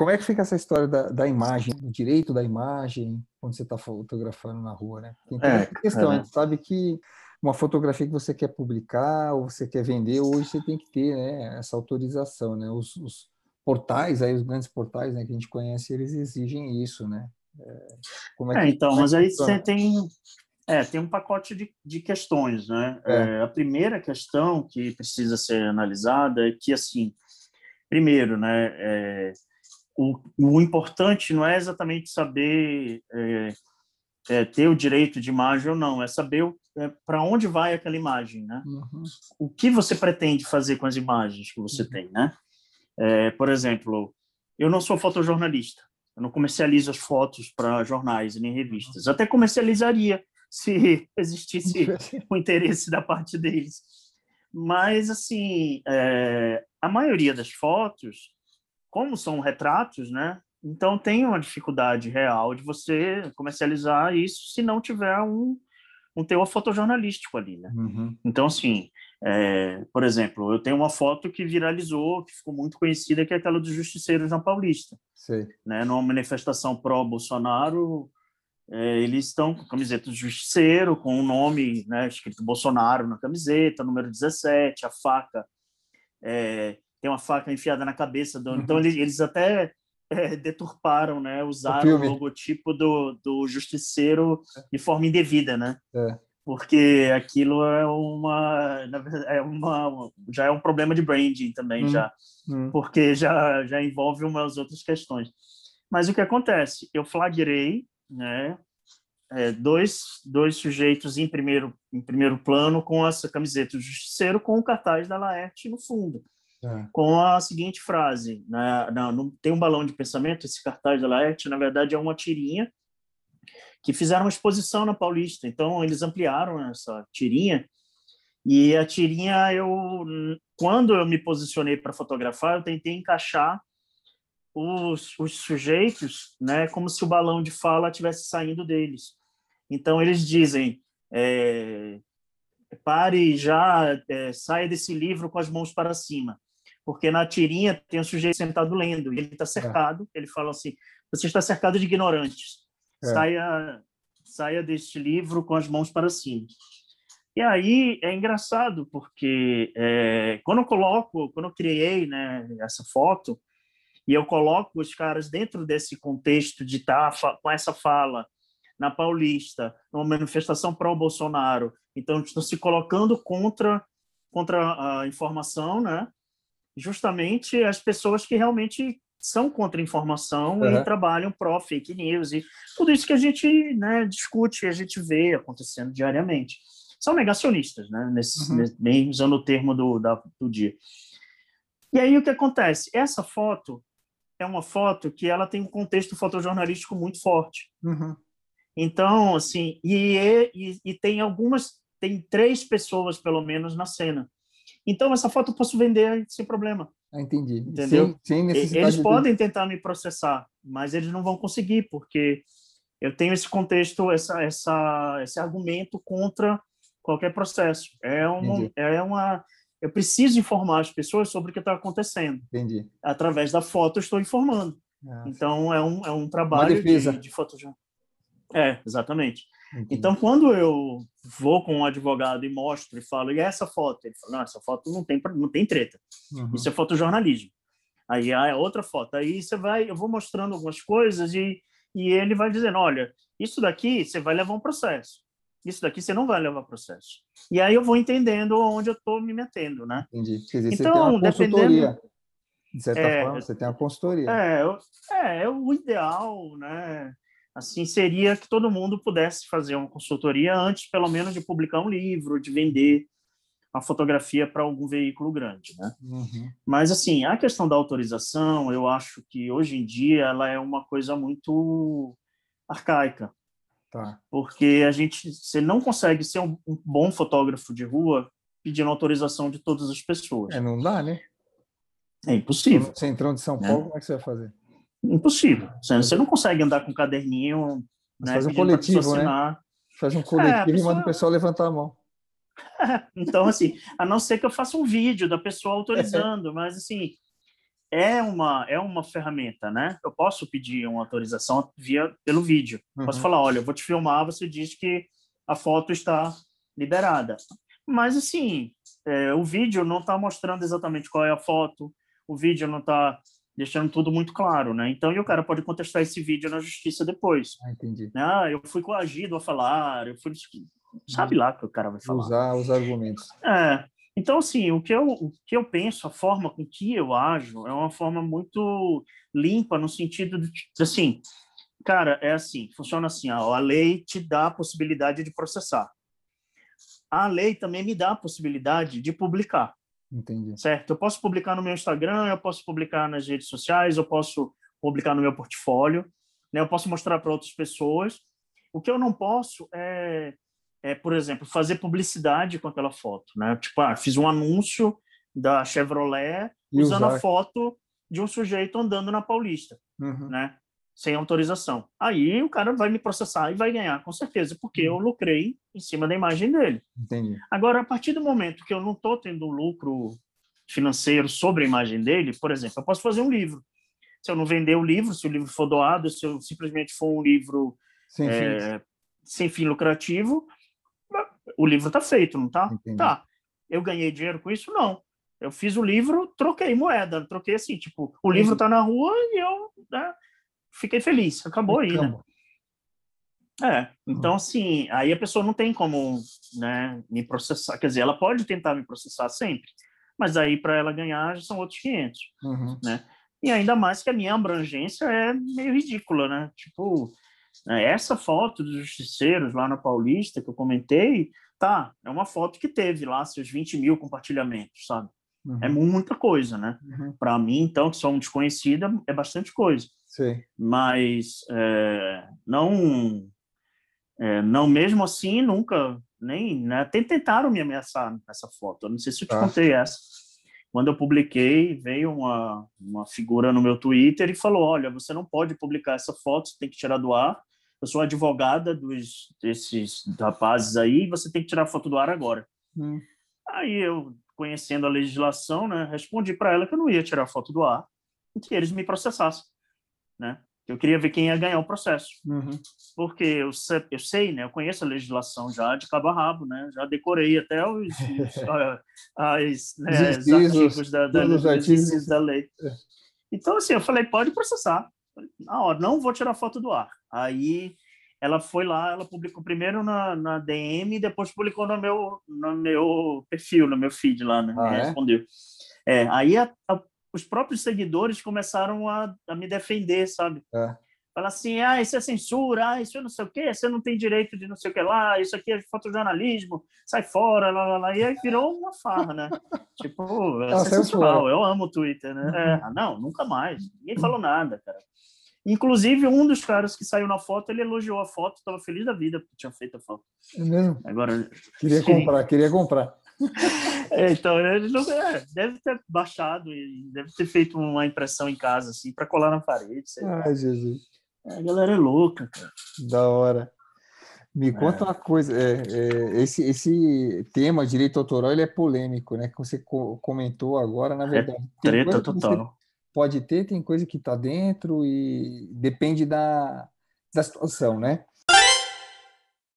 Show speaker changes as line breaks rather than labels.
como é que fica essa história da, da imagem, do direito da imagem, quando você está fotografando na rua, né? Tem toda é, essa questão, é. a gente sabe que uma fotografia que você quer publicar ou você quer vender, hoje você tem que ter né, essa autorização, né? Os, os portais, aí, os grandes portais né, que a gente conhece, eles exigem isso, né?
É, como é, é que, então, mas aí você tem, é, tem um pacote de, de questões, né? É. É, a primeira questão que precisa ser analisada é que, assim, primeiro, né, é, o, o, importante não é exatamente saber é, é, ter o direito de imagem ou não, é saber é, para onde vai aquela imagem, né? Uhum. O que você pretende fazer com as imagens que você uhum. tem, né? É, por exemplo, eu não sou fotojornalista, eu não comercializo as fotos para jornais nem revistas. Até comercializaria se existisse o interesse da parte deles. Mas, assim, é, a maioria das fotos, como são retratos, né? Então tem uma dificuldade real de você comercializar isso se não tiver um, um teor fotojornalístico ali, né? Uhum. Então, assim, é, por exemplo, eu tenho uma foto que viralizou, que ficou muito conhecida, que é aquela dos justiceiros na Paulista. Sim. Né? Numa manifestação pró-Bolsonaro, é, eles estão com camiseta do justiceiro, com o um nome né, escrito Bolsonaro na camiseta, número 17, a faca, é, tem uma faca enfiada na cabeça. Do, então, uhum. eles, eles até é, deturparam, né? Usaram o, o, logotipo do, do justiceiro de forma indevida, né? É. Porque aquilo é uma, é uma, já é um problema de branding também, hum, já, hum. porque já já envolve umas outras questões. Mas o que acontece? Eu flagrei, né? É, dois, dois sujeitos em primeiro, em primeiro plano com essa camiseta do justiceiro com o cartaz da Laerte no fundo. É. com a seguinte frase: né, não, tem um balão de pensamento, esse cartaz da Laerte, na verdade, é uma tirinha que fizeram uma exposição na Paulista. Então, eles ampliaram essa tirinha. E a tirinha, eu, quando eu me posicionei para fotografar, eu tentei encaixar os, os sujeitos, né, como se o balão de fala estivesse saindo deles. Então, eles dizem: é, pare já, é, saia desse livro com as mãos para cima porque na tirinha tem um sujeito sentado lendo, e ele está cercado, é. ele fala assim, você está cercado de ignorantes, é. saia, saia deste livro com as mãos para cima. E aí é engraçado, porque é, quando eu coloco, quando eu criei né, essa foto, e eu coloco os caras dentro desse contexto de estar tá com essa fala na Paulista, numa manifestação pró-Bolsonaro, então estão se colocando contra contra a informação, né? Justamente as pessoas que realmente são contra a informação uhum. e trabalham pró fake news e tudo isso que a gente né, discute, a gente vê acontecendo diariamente. São negacionistas, né, nesse, uhum. bem usando o termo do, da, do dia. E aí o que acontece? Essa foto é uma foto que ela tem um contexto fotojornalístico muito forte. Uhum. Então, assim, e, e, e tem algumas, tem três pessoas pelo menos na cena. Então, essa foto eu posso vender sem problema.
Ah, entendi.
Entendeu? Sem, sem necessidade eles podem tentar me processar, mas eles não vão conseguir, porque eu tenho esse contexto, essa, essa, esse argumento contra qualquer processo. É uma, é uma, eu preciso informar as pessoas sobre o que está acontecendo.
Entendi.
Através da foto, eu estou informando. Ah, então, é um, é um trabalho de, de fotojornalismo. É, exatamente. Entendi. Então, quando eu vou com um advogado e mostro e falo, e essa foto? Ele fala, não, essa foto não tem, não tem treta. Uhum. Isso é fotojornalismo. Aí ah, é outra foto. Aí você vai, eu vou mostrando algumas coisas e, e ele vai dizendo, olha, isso daqui você vai levar um processo. Isso daqui você não vai levar processo. E aí eu vou entendendo onde eu estou me metendo, né?
Entendi. Quer dizer, então, você tem uma consultoria. De certa é, forma, você tem uma consultoria.
É, é, é o ideal, né? Assim seria que todo mundo pudesse fazer uma consultoria antes, pelo menos, de publicar um livro, de vender a fotografia para algum veículo grande, né? Uhum. Mas assim, a questão da autorização, eu acho que hoje em dia ela é uma coisa muito arcaica, tá. porque a gente, você não consegue ser um, um bom fotógrafo de rua pedindo autorização de todas as pessoas.
É, não dá, né?
É impossível.
Centrão de São né? Paulo, como é que você vai fazer?
Impossível. Você não consegue andar com um caderninho.
Né, faz um coletivo, né? Faz um coletivo é, pessoa... e manda o pessoal levantar a mão.
então, assim, a não ser que eu faça um vídeo da pessoa autorizando, mas assim, é uma é uma ferramenta, né? Eu posso pedir uma autorização via pelo vídeo. Uhum. Posso falar, olha, eu vou te filmar, você diz que a foto está liberada. Mas assim, é, o vídeo não está mostrando exatamente qual é a foto, o vídeo não está deixando tudo muito claro, né? Então, e o cara pode contestar esse vídeo na justiça depois.
Ah, entendi.
Ah, eu fui coagido a falar, eu fui sabe lá que o cara vai falar.
Usar os argumentos.
É. Então, assim, o que, eu, o que eu penso, a forma com que eu ajo, é uma forma muito limpa, no sentido de, assim, cara, é assim, funciona assim, ó, a lei te dá a possibilidade de processar. A lei também me dá a possibilidade de publicar.
Entendi.
Certo? Eu posso publicar no meu Instagram, eu posso publicar nas redes sociais, eu posso publicar no meu portfólio, né? eu posso mostrar para outras pessoas. O que eu não posso é é, por exemplo, fazer publicidade com aquela foto, né? Tipo, ah, fiz um anúncio da Chevrolet e usando usar. a foto de um sujeito andando na Paulista, uhum. né? Sem autorização. Aí o cara vai me processar e vai ganhar, com certeza, porque uhum. eu lucrei em cima da imagem dele.
Entendi.
Agora, a partir do momento que eu não estou tendo lucro financeiro sobre a imagem dele, por exemplo, eu posso fazer um livro. Se eu não vender o livro, se o livro for doado, se eu simplesmente for um livro sem, é, sem fim lucrativo, o livro está feito, não está? Tá. Eu ganhei dinheiro com isso? Não. Eu fiz o livro, troquei moeda, troquei assim, tipo, o livro está na rua e eu né, fiquei feliz. Acabou aí, né? É, então assim, aí a pessoa não tem como né, me processar, quer dizer, ela pode tentar me processar sempre, mas aí para ela ganhar já são outros 500, uhum. né? E ainda mais que a minha abrangência é meio ridícula, né? Tipo, né, essa foto dos justiceiros lá na Paulista que eu comentei, tá, é uma foto que teve lá seus 20 mil compartilhamentos, sabe? É uhum. É muita coisa, né? Uhum. Para mim, então, que sou um desconhecido, é bastante coisa.
Sim.
Mas é, não, é, não mesmo assim, nunca nem, né? Tentaram me ameaçar nessa foto. Eu não sei se eu te ah. contei essa. Quando eu publiquei, veio uma, uma figura no meu Twitter e falou: Olha, você não pode publicar essa foto, você tem que tirar do ar. Eu sou advogada dos, desses rapazes aí, você tem que tirar a foto do ar agora. Hum. Aí eu, conhecendo a legislação, né, respondi para ela que eu não ia tirar a foto do ar e que eles me processassem. Né? Eu queria ver quem ia ganhar o processo. Uhum. Porque eu sei, eu sei, né? Eu conheço a legislação já de cabo a rabo, né? Já decorei até os, os, as, né, os artigos da, da, os artigos. da lei. É. Então, assim, eu falei, pode processar. Na hora, não vou tirar foto do ar. Aí ela foi lá, ela publicou primeiro na, na DM e depois publicou no meu, no meu perfil, no meu feed lá, né? Ah, é? respondeu. É, aí a, a os próprios seguidores começaram a, a me defender, sabe? É. Fala assim, ah, isso é censura, ah, isso é não sei o quê, você não tem direito de não sei o que lá, isso aqui é fotojornalismo, sai fora, lá, lá, lá. E aí virou uma farra, né? tipo, é sensacional, eu amo o Twitter, né? É, ah, não, nunca mais. Ninguém falou nada, cara. Inclusive, um dos caras que saiu na foto, ele elogiou a foto, estava feliz da vida porque tinha feito a foto.
É mesmo?
Agora,
queria comprar, queria comprar.
É, então, ele não, é, deve ter baixado e deve ter feito uma impressão em casa, assim, para colar na parede.
Ai, Jesus.
É, a galera é louca, cara.
Da hora. Me conta é. uma coisa, é, é, esse, esse tema direito autoral ele é polêmico, né? Que você co comentou agora, na é verdade.
treta total.
Pode ter, tem coisa que está dentro e depende da, da situação, né?